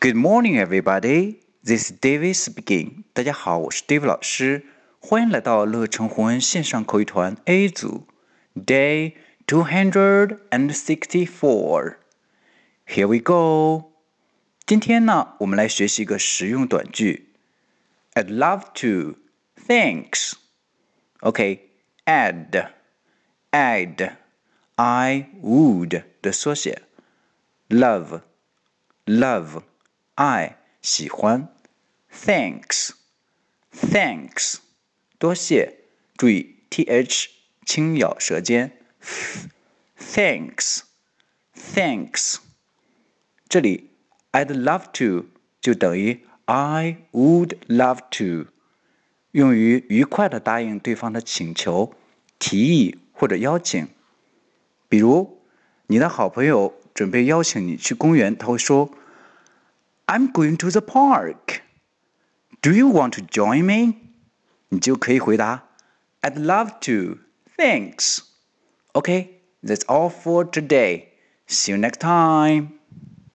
Good morning, everybody. This is David speaking. 大家好，我是 David 老师，欢迎来到乐成红恩线上口语团 A 组，Day two hundred and sixty-four. Here we go. 今天呢，我们来学习一个实用短句。I'd love to. Thanks. OK, add, add, I would 的缩写，love, love, I 喜欢，thanks, thanks 多谢，注意 th 轻咬舌尖，thanks, thanks 这里 I'd love to 就等于 I would love to。用于愉快的答应对方的请求、提议或者邀请。比如，你的好朋友准备邀请你去公园，他会说 ：“I'm going to the park. Do you want to join me？” 你就可以回答：“I'd love to. Thanks.” Okay, that's all for today. See you next time.